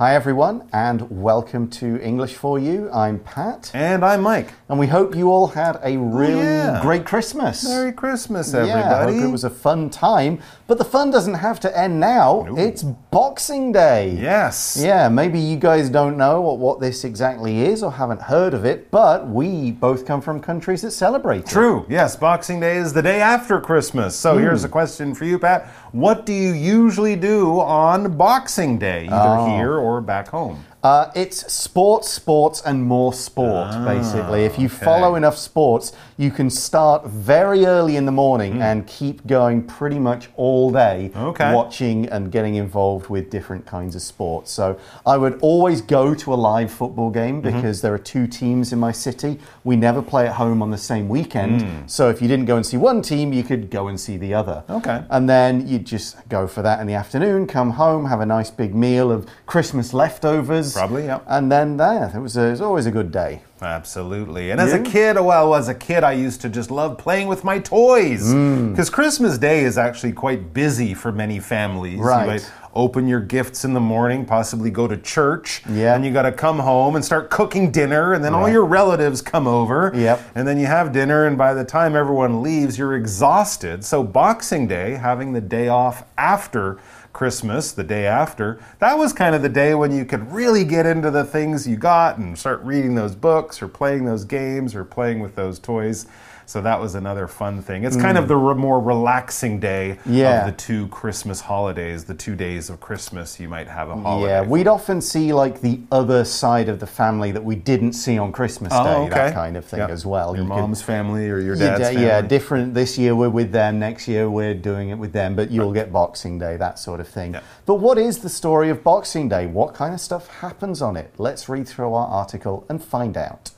Hi, everyone, and welcome to English for You. I'm Pat. And I'm Mike. And we hope you all had a really yeah. great Christmas. Merry Christmas, everybody. Yeah, I hope it was a fun time. But the fun doesn't have to end now. It's Boxing Day. yes. Yeah, maybe you guys don't know what, what this exactly is or haven't heard of it, but we both come from countries that celebrate it. True. Yes, Boxing Day is the day after Christmas. So Hmm. here's a question for you, Pat. What do you usually do on Boxing Day, either Oh. here or back home? Uh, it's sports, sports, and more sport, Ah, basically. If you follow enough sports, you can start very early in the morning Hmm. and keep going pretty much all day Okay. watching and getting involved with different kinds of sports. So I would always go to a live football game Mm-hmm. because there are two teams in my city. We never play at home on the same weekend. Hmm. So if you didn't go and see one team, you could go and see the other. Okay. And then you'd just go for that in the afternoon, come home, have a nice big meal of Christmas leftovers. Probably, yeah. And then there, it was, a, it was always a good day. Absolutely. And as a kid, well, as a kid, I used to just love playing with my toys. Mm. Because Christmas Day is actually quite busy for many families. Right. You might open your gifts in the morning, possibly go to church. Yeah. And you got to come home and start cooking dinner, and then all your relatives come over. Yep. And then you have dinner, and by the time everyone leaves, you're exhausted. So, Boxing Day, having the day off after Christmas, the day after, that was kind of the day when you could really get into the things you got and start reading those books or playing those games or playing with those toys. So that was another fun thing. It's kind of the re- more relaxing day Mm. Yeah. of the two Christmas holidays, the two days of Christmas. You might have a holiday. Yeah, we'd often see like the other side of the family that we didn't see on Christmas Oh, Day, okay. that kind of thing Yeah. as well. Your You could- mom's family or your dad's family. yeah, different. This year we're with them. Next year we're doing it with them. But you'll get Boxing Day, that sort of thing. Yeah. But what is the story of Boxing Day? What kind of stuff happens on it? Let's read through our article and find out.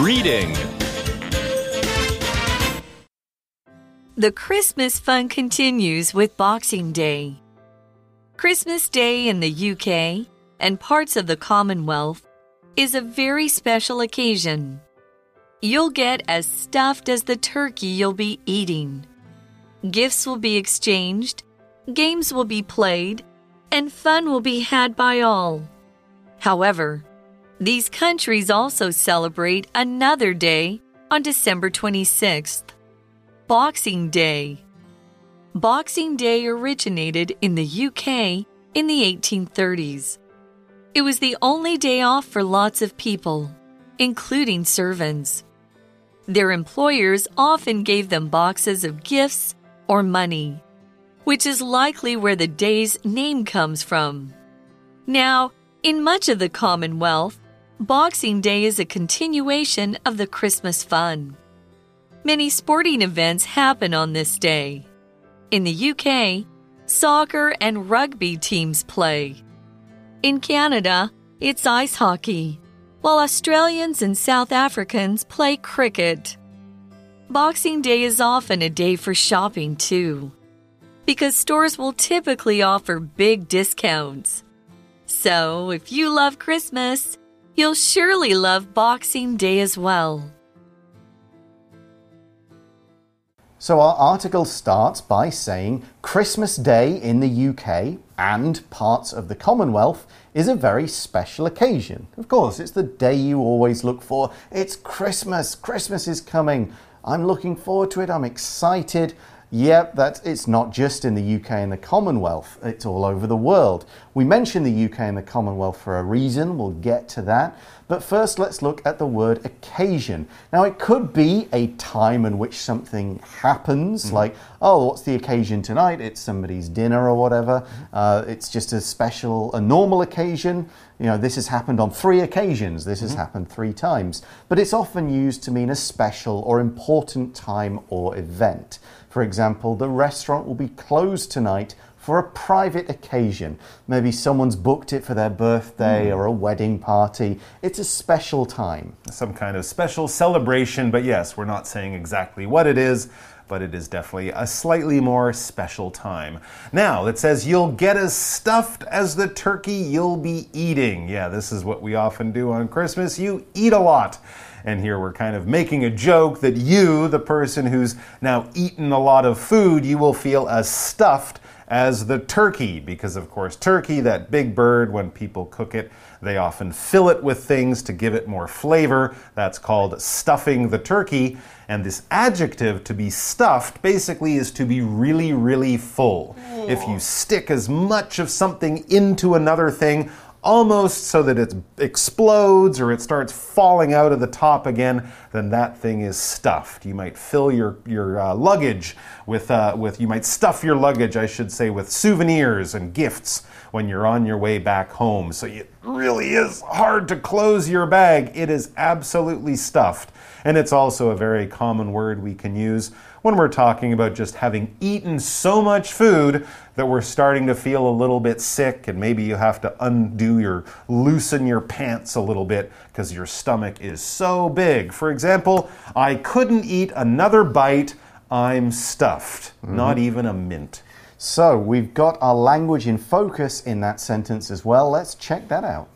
Reading. The Christmas fun continues with Boxing Day. Christmas Day in the UK and parts of the Commonwealth is a very special occasion. You'll get as stuffed as the turkey you'll be eating. Gifts will be exchanged, games will be played, and fun will be had by all. However, these countries also celebrate another day on December 26th. Boxing Day. Boxing Day originated in the UK in the 1830s. It was the only day off for lots of people, including servants. Their employers often gave them boxes of gifts or money, which is likely where the day's name comes from. Now, in much of the Commonwealth, Boxing Day is a continuation of the Christmas fun. Many sporting events happen on this day. In the UK, soccer and rugby teams play. In Canada, it's ice hockey, while Australians and South Africans play cricket. Boxing Day is often a day for shopping too, because stores will typically offer big discounts. So, if you love Christmas, you'll surely love Boxing Day as well. So our article starts by saying Christmas Day in the UK and parts of the Commonwealth is a very special occasion. Of course, it's the day you always look for. It's Christmas. Christmas is coming. I'm looking forward to it. I'm excited. Yep, that it's not just in the UK and the Commonwealth, it's all over the world. We mention the UK and the Commonwealth for a reason, we'll get to that. But first, let's look at the word occasion. Now, it could be a time in which something happens, mm-hmm. like, oh, what's the occasion tonight? It's somebody's dinner or whatever. Mm-hmm. Uh, it's just a special, a normal occasion. You know, this has happened on three occasions, this has mm-hmm. happened three times. But it's often used to mean a special or important time or event. For example, the restaurant will be closed tonight for a private occasion. Maybe someone's booked it for their birthday hmm. or a wedding party. It's a special time. some kind of special celebration, but yes, we're not saying exactly what it is, but it is definitely a slightly more special time. Now, it says you'll get as stuffed as the turkey you'll be eating. Yeah, this is what we often do on Christmas. You eat a lot. And here we're kind of making a joke that you, the person who's now eaten a lot of food, you will feel as stuffed as the turkey, because of course, turkey, that big bird, when people cook it, they often fill it with things to give it more flavor. That's called stuffing the turkey. And this adjective, to be stuffed, basically is to be really, really full. If you stick as much of something into another thing, almost so that it explodes or it starts falling out of the top again, then that thing is stuffed. You might fill your your uh, luggage with uh, with you might stuff your luggage, I should say, with souvenirs and gifts when you're on your way back home. So it really is hard to close your bag. It is absolutely stuffed. And it's also a very common word we can use when we're talking about just having eaten so much food that we're starting to feel a little bit sick and maybe you have to undo your loosen your pants a little bit because your stomach is so big. For example, I couldn't eat another bite. I'm stuffed. Mm -hmm. Not even a mint. So we've got our language in focus in that sentence as well. Let's check that out.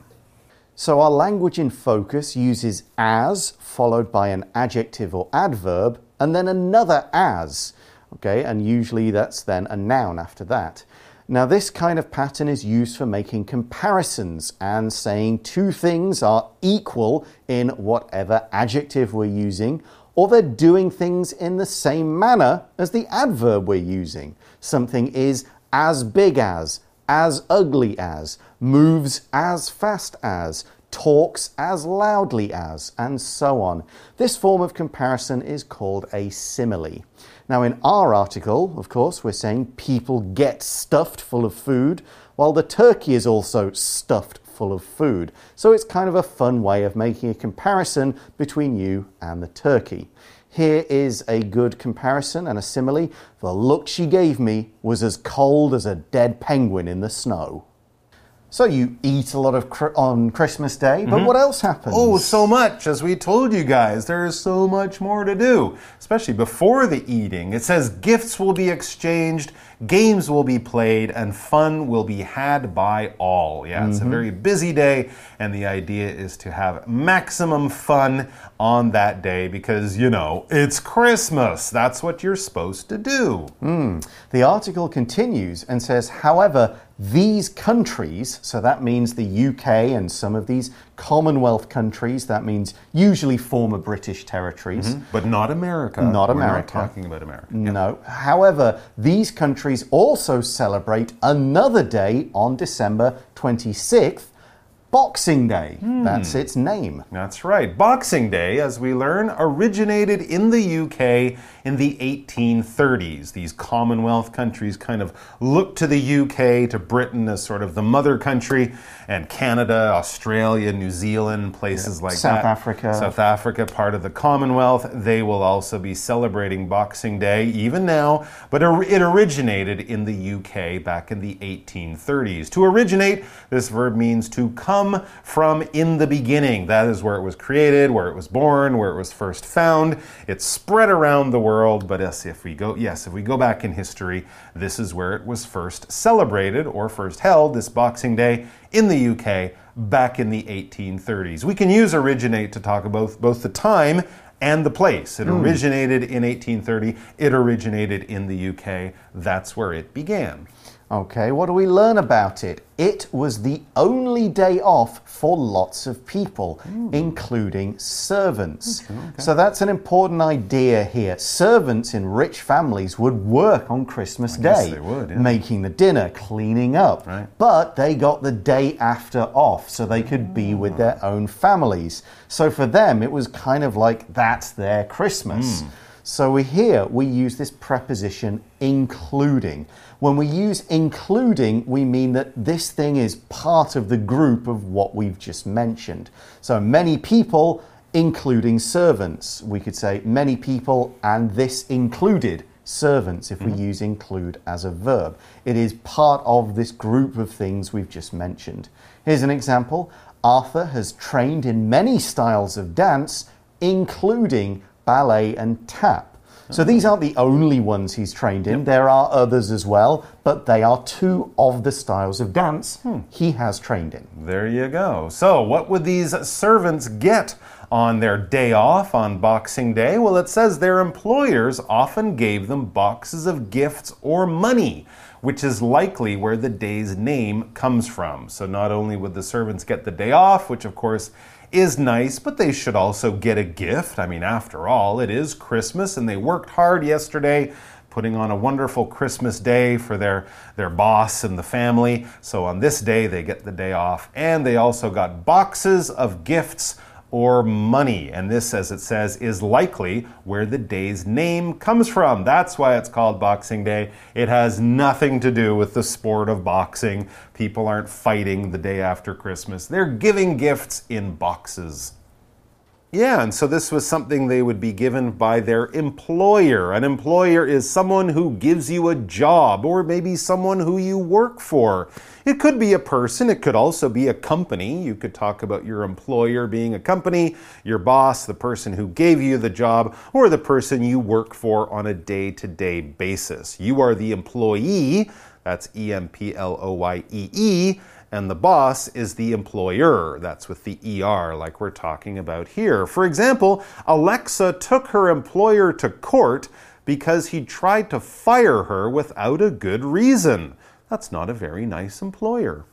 So our language in focus uses as followed by an adjective or adverb and then another as. Okay, and usually that's then a noun after that. Now, this kind of pattern is used for making comparisons and saying two things are equal in whatever adjective we're using, or they're doing things in the same manner as the adverb we're using. Something is as big as, as ugly as, moves as fast as, talks as loudly as, and so on. This form of comparison is called a simile. Now, in our article, of course, we're saying people get stuffed full of food, while the turkey is also stuffed full of food. So it's kind of a fun way of making a comparison between you and the turkey. Here is a good comparison and a simile. The look she gave me was as cold as a dead penguin in the snow. So you eat a lot of on Christmas Day, but mm -hmm. what else happens? Oh, so much. As we told you guys, there is so much more to do, especially before the eating. It says gifts will be exchanged, games will be played, and fun will be had by all. Yeah, it's mm -hmm. a mm-hmm. very busy day, and the idea is to have maximum fun on that day because, you know, it's Christmas. That's what you're supposed to do. Mm. The article continues and says, however, these countries, so that means the UK and some of these Commonwealth countries, that means usually former British territories. Mm -hmm. But not America. Not America. We're not talking about America. No. However, these countries also celebrate another day on December 26th Boxing Day. Hmm. That's its name. That's right. Boxing Day, as we learn, originated in the UK in the 1830s. These Commonwealth countries kind of looked to the UK, to Britain as sort of the mother country, and Canada, Australia, New Zealand, places like South that. South Africa. South Africa, part of the Commonwealth. They will also be celebrating Boxing Day even now, but it originated in the UK back in the 1830s. To originate, this verb means to come come from in the beginning. That is where it was created, where it was born, where it was first found. It's spread around the world, but yes, if we go yes, if we go back in history, this is where it was first celebrated or first held this Boxing Day in the UK back in the 1830s. We can use originate to talk about both the time and the place. It mm. originated in 1830, it originated in the UK. That's where it began. Okay, what do we learn about it? It was the only day off for lots of people, mm. including servants. Okay, okay. So that's an important idea here. Servants in rich families would work on Christmas I Day, would, yeah. making the dinner, cleaning up. Right. But they got the day after off so they could be with their own families. So for them, it was kind of like that's their Christmas. Mm. So here we use this preposition including. When we use including, we mean that this thing is part of the group of what we've just mentioned. So many people, including servants. We could say many people, and this included servants if we mm -hmm. use include as a verb. It is part of this group of things we've just mentioned. Here's an example Arthur has trained in many styles of dance, including ballet, and tap. So these aren't the only ones he's trained in. Yep. There are others as well, but they are two of the styles of dance hmm. he has trained in. There you go. So, what would these servants get on their day off on Boxing Day? Well, it says their employers often gave them boxes of gifts or money which is likely where the day's name comes from. So not only would the servants get the day off, which of course is nice, but they should also get a gift. I mean, after all, it is Christmas and they worked hard yesterday putting on a wonderful Christmas day for their, their boss and the family. So on this day, they get the day off. And they also got boxes of gifts or money. And this, as it says, is likely where the day's name comes from. That's why it's called Boxing Day. It has nothing to do with the sport of boxing. People aren't fighting the day after Christmas, they're giving gifts in boxes. Yeah, and so this was something they would be given by their employer. An employer is someone who gives you a job, or maybe someone who you work for. It could be a person, it could also be a company. You could talk about your employer being a company, your boss, the person who gave you the job, or the person you work for on a day to day basis. You are the employee, that's E M P L O Y E E and the boss is the employer. That's with the ER, like we're talking about here. For example, Alexa took her employer to court because he tried to fire her without a good reason. That's not a very nice employer.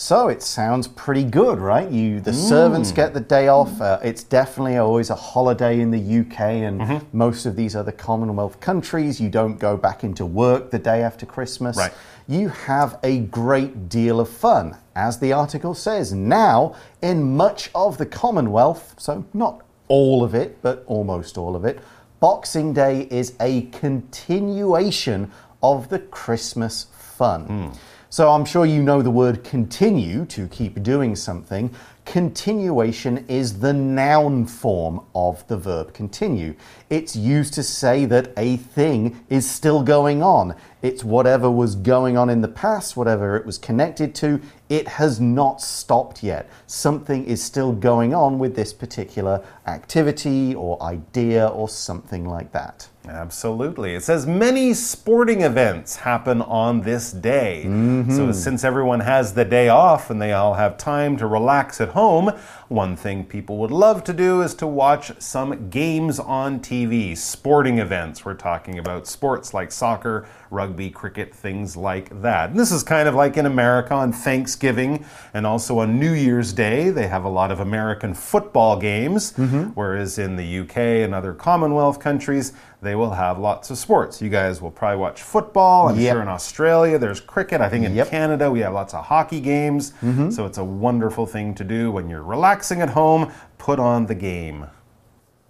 So it sounds pretty good, right? You, the mm. servants get the day off. Uh, it's definitely always a holiday in the UK and mm -hmm. most of these other Commonwealth countries. You don't go back into work the day after Christmas. Right you have a great deal of fun. As the article says, now in much of the Commonwealth, so not all of it, but almost all of it, Boxing Day is a continuation of the Christmas fun. Mm. So I'm sure you know the word continue to keep doing something. Continuation is the noun form of the verb continue. It's used to say that a thing is still going on. It's whatever was going on in the past, whatever it was connected to, it has not stopped yet. Something is still going on with this particular activity or idea or something like that. Absolutely. It says many sporting events happen on this day. Mm -hmm. So, since everyone has the day off and they all have time to relax at home, one thing people would love to do is to watch some games on TV, sporting events. We're talking about sports like soccer, rugby, cricket, things like that. And this is kind of like in America on Thanksgiving and also on New Year's Day. They have a lot of American football games, mm -hmm. whereas in the UK and other Commonwealth countries, they will have lots of sports. You guys will probably watch football. I'm yep. sure in Australia there's cricket. I think in yep. Canada we have lots of hockey games. Mm -hmm. So it's a wonderful thing to do when you're relaxing at home. Put on the game.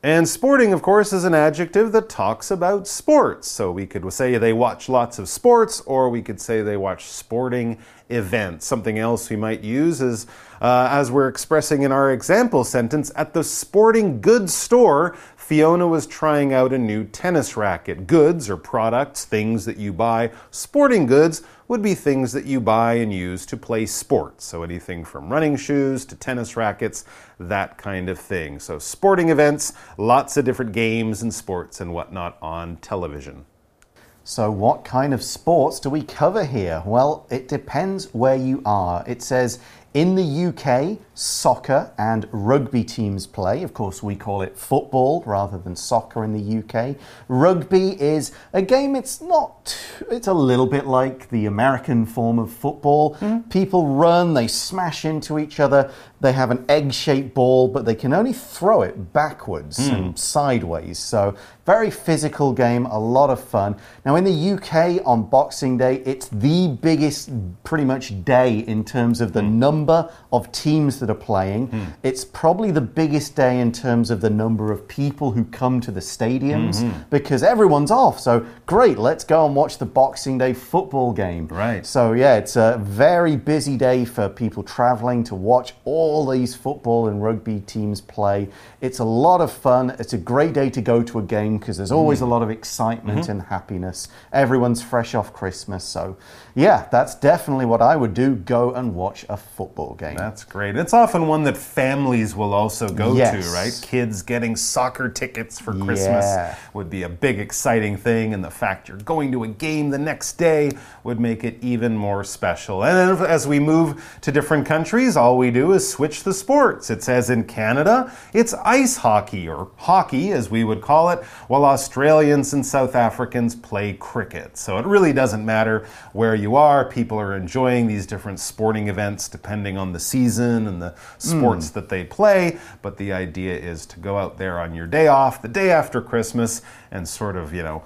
And sporting, of course, is an adjective that talks about sports. So we could say they watch lots of sports, or we could say they watch sporting events. Something else we might use is, uh, as we're expressing in our example sentence, at the sporting goods store, Fiona was trying out a new tennis racket. Goods or products, things that you buy. Sporting goods would be things that you buy and use to play sports. So anything from running shoes to tennis rackets, that kind of thing. So sporting events, lots of different games and sports and whatnot on television. So, what kind of sports do we cover here? Well, it depends where you are. It says in the UK, soccer and rugby teams play. Of course, we call it football rather than soccer in the UK. Rugby is a game, it's not, it's a little bit like the American form of football. Mm. People run, they smash into each other, they have an egg shaped ball, but they can only throw it backwards mm. and sideways. So, very physical game, a lot of fun. Now, in the UK on Boxing Day, it's the biggest, pretty much, day in terms of the mm. number of teams that are playing. Mm. It's probably the biggest day in terms of the number of people who come to the stadiums -hmm. because everyone's off. So, great, let's go and watch the Boxing Day football game. Right. So, yeah, it's a very busy day for people traveling to watch all these football and rugby teams play. It's a lot of fun. It's a great day to go to a game because there's always mm. a lot of excitement -hmm. and happiness. Everyone's fresh off Christmas. So, yeah, that's definitely what I would do go and watch a football football game. That's great. It's often one that families will also go Yes. to, right? Kids getting soccer tickets for Christmas Yeah. would be a big, exciting thing, and the fact you're going to a game the next day would make it even more special. And then as we move to different countries, all we do is switch the sports. It says in Canada, it's ice hockey, or hockey as we would call it, while Australians and South Africans play cricket. So it really doesn't matter where you are, people are enjoying these different sporting events depending on the season and the sports that they play. But the idea is to go out there on your day off, the day after Christmas, and sort of, you know,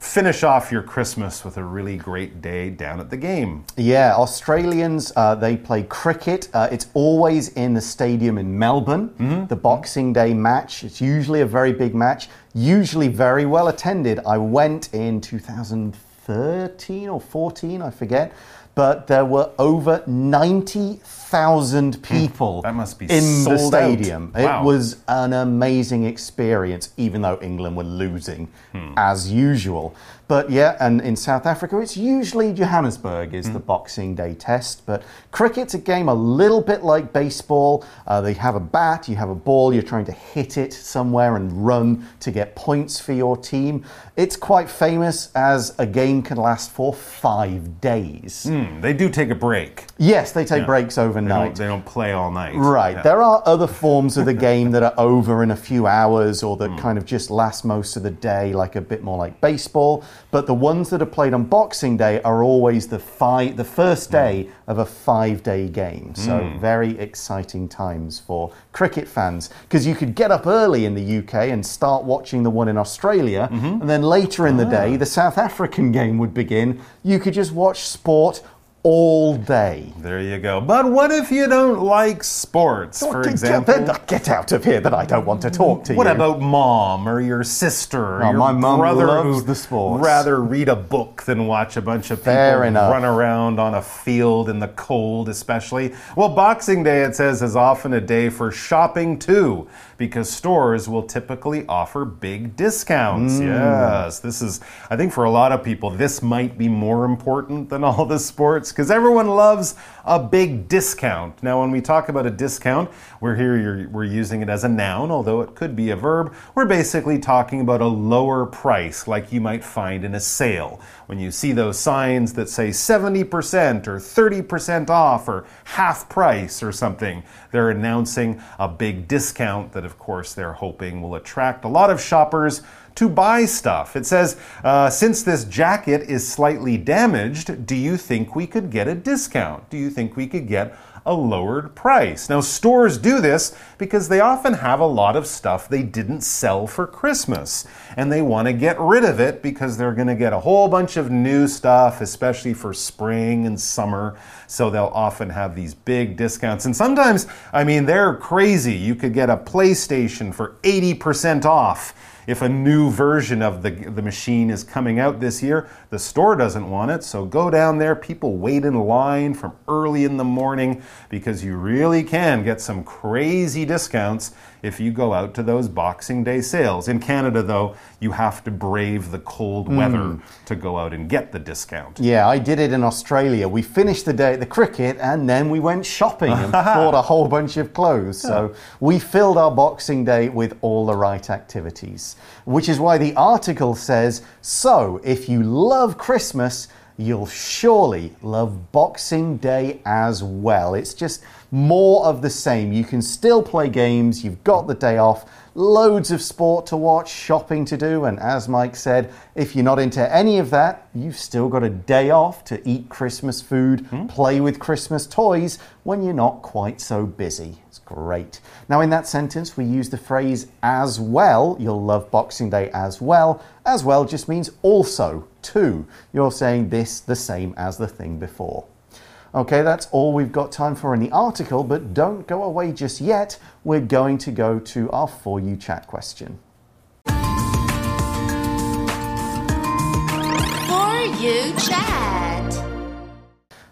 finish off your Christmas with a really great day down at the game. Yeah, Australians, uh, they play cricket. Uh, it's always in the stadium in Melbourne, the Boxing Day match. It's usually a very big match, usually very well attended. I went in 2013 or 14, I forget. But there were over 90,000 people That must be in the stadium. Wow. It was an amazing experience, even though England were losing as usual. But yeah, and in South Africa, it's usually Johannesburg is the Boxing Day test. But cricket's a game a little bit like baseball. Uh, they have a bat, you have a ball, you're trying to hit it somewhere and run to get points for your team. It's quite famous as a game can last for five days. Hmm, Hmm, they do take a break. Yes, they take Yeah. breaks They overnight. don't, they don't play all night. Right. Yeah. There are other forms of the game that are over in a few hours or that hmm. kind of just last most of the day, like a bit more like baseball. But the ones that are played on Boxing Day are always the five, the first hmm. day of a five-day game. So very exciting times for cricket fans because you could get up early in the UK and start watching the one in Australia, mm-hmm. and then later in the ah. day, the South African game would begin. You could just watch sport all day. There you go. But what if you don't like sports, for Get- example? Get, get out of here that I don't want to talk to What you. What about mom or your sister or Oh, your my mum brother loves who'd the sports. rather read a book than watch a bunch of people run around on a field in the cold, especially? Well, Boxing Day, it says, is often a day for shopping too, because stores will typically offer big discounts. Mm. Yes, this is, I think for a lot of people, this might be more important than all the sports because everyone loves a big discount. Now, when we talk about a discount, we're here, we're using it as a noun, although it could be a verb. We're basically talking about a lower price, like you might find in a sale. When you see those signs that say 70% or 30% off or half price or something, they're announcing a big discount that, of course, they're hoping will attract a lot of shoppers to buy stuff. It says, uh, since this jacket is slightly damaged, do you think we could get a discount? Do you think we could get a lowered price? Now, stores do this because they often have a lot of stuff they didn't sell for Christmas and they want to get rid of it because they're going to get a whole bunch of new stuff, especially for spring and summer. So they'll often have these big discounts. And sometimes, I mean, they're crazy. You could get a PlayStation for 80% off if a new version of the, the machine is coming out this year, the store doesn't want it. So go down there. People wait in line from early in the morning because you really can get some crazy discounts if you go out to those Boxing Day sales. In Canada, though, you have to brave the cold hmm. weather to go out and get the discount. Yeah, I did it in Australia. We finished the day at the cricket and then we went shopping and bought a whole bunch of clothes. So we filled our Boxing Day with all the right activities. Which is why the article says so if you love Christmas, you'll surely love Boxing Day as well. It's just more of the same. You can still play games, you've got the day off, loads of sport to watch, shopping to do, and as Mike said, if you're not into any of that, you've still got a day off to eat Christmas food, hmm. play with Christmas toys when you're not quite so busy. It's great. Now, in that sentence, we use the phrase as well. You'll love Boxing Day as well. As well just means also, too. You're saying this the same as the thing before. Okay, that's all we've got time for in the article, but don't go away just yet. We're going to go to our For You chat question. For you chat.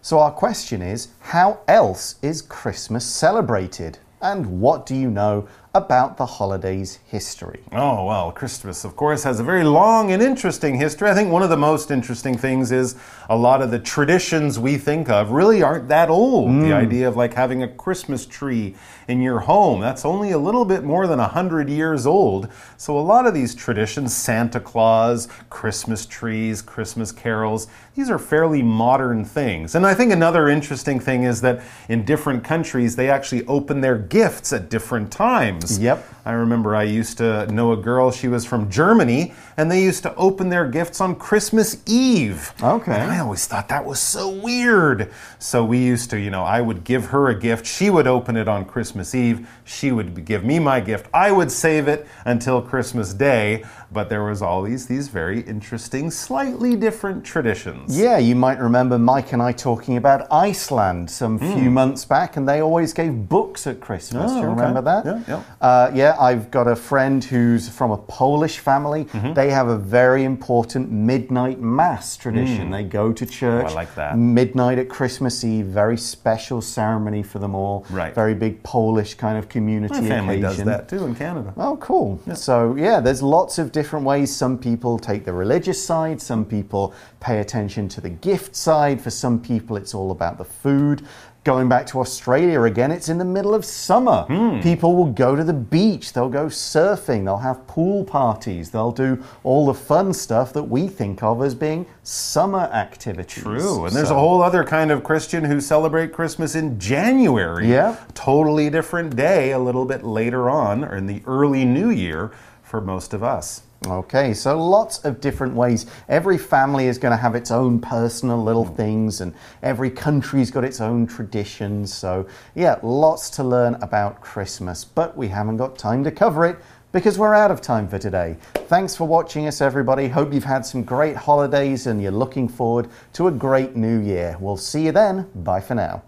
So, our question is How else is Christmas celebrated? And what do you know about the holiday's history. Oh, well, Christmas, of course, has a very long and interesting history. I think one of the most interesting things is a lot of the traditions we think of really aren't that old. The mm. idea of like having a Christmas tree in your home, that's only a little bit more than 100 years old. So a lot of these traditions, Santa Claus, Christmas trees, Christmas carols, these are fairly modern things. And I think another interesting thing is that in different countries, they actually open their gifts at different times. Yep. I remember I used to know a girl, she was from Germany, and they used to open their gifts on Christmas Eve. Okay. And I always thought that was so weird. So we used to, you know, I would give her a gift, she would open it on Christmas Eve, she would give me my gift, I would save it until Christmas Day, but there was all these these very interesting, slightly different traditions. Yeah, you might remember Mike and I talking about Iceland some hmm. few months back, and they always gave books at Christmas. Oh, Do you okay. remember that? Yeah, yeah. Uh, yeah, I've got a friend who's from a Polish family. Mm-hmm. They have a very important midnight mass tradition. They go to church. Oh, I like that. Midnight at Christmas Eve, very special ceremony for them all. Right. Very big Polish kind of community My family does occasion. that too in Canada. Oh, cool. So, yeah, there's lots of different ways. Some people take the religious side, some people pay attention to the gift side. For some people, it's all about the food. Going back to Australia again, it's in the middle of summer. Hmm. People will go to the beach, they'll go surfing, they'll have pool parties, they'll do all the fun stuff that we think of as being summer activities. True. And there's So- a whole other kind of Christian who celebrate Christmas in January. Yeah. Totally different day a little bit later on, or in the early new year for most of us. Okay, so lots of different ways. Every family is going to have its own personal little mm. things, and every country's got its own traditions. So, yeah, lots to learn about Christmas, but we haven't got time to cover it because we're out of time for today. Thanks for watching us, everybody. Hope you've had some great holidays and you're looking forward to a great new year. We'll see you then. Bye for now.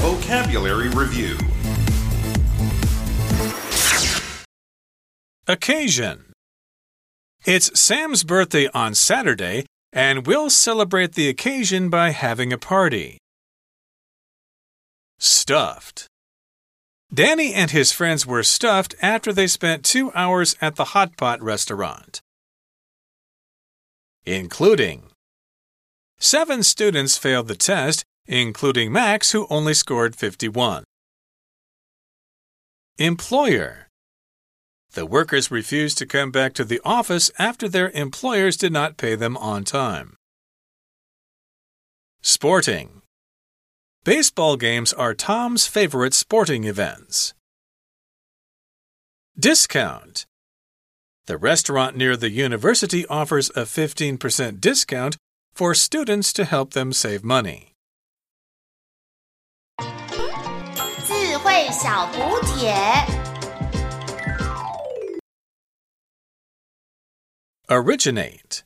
Vocabulary Review Occasion. It's Sam's birthday on Saturday, and we'll celebrate the occasion by having a party. Stuffed. Danny and his friends were stuffed after they spent two hours at the Hot Pot restaurant. Including. Seven students failed the test, including Max, who only scored 51. Employer. The workers refused to come back to the office after their employers did not pay them on time. Sporting. Baseball games are Tom's favorite sporting events. Discount. The restaurant near the university offers a 15% discount for students to help them save money. 智慧小补帖。 Originate.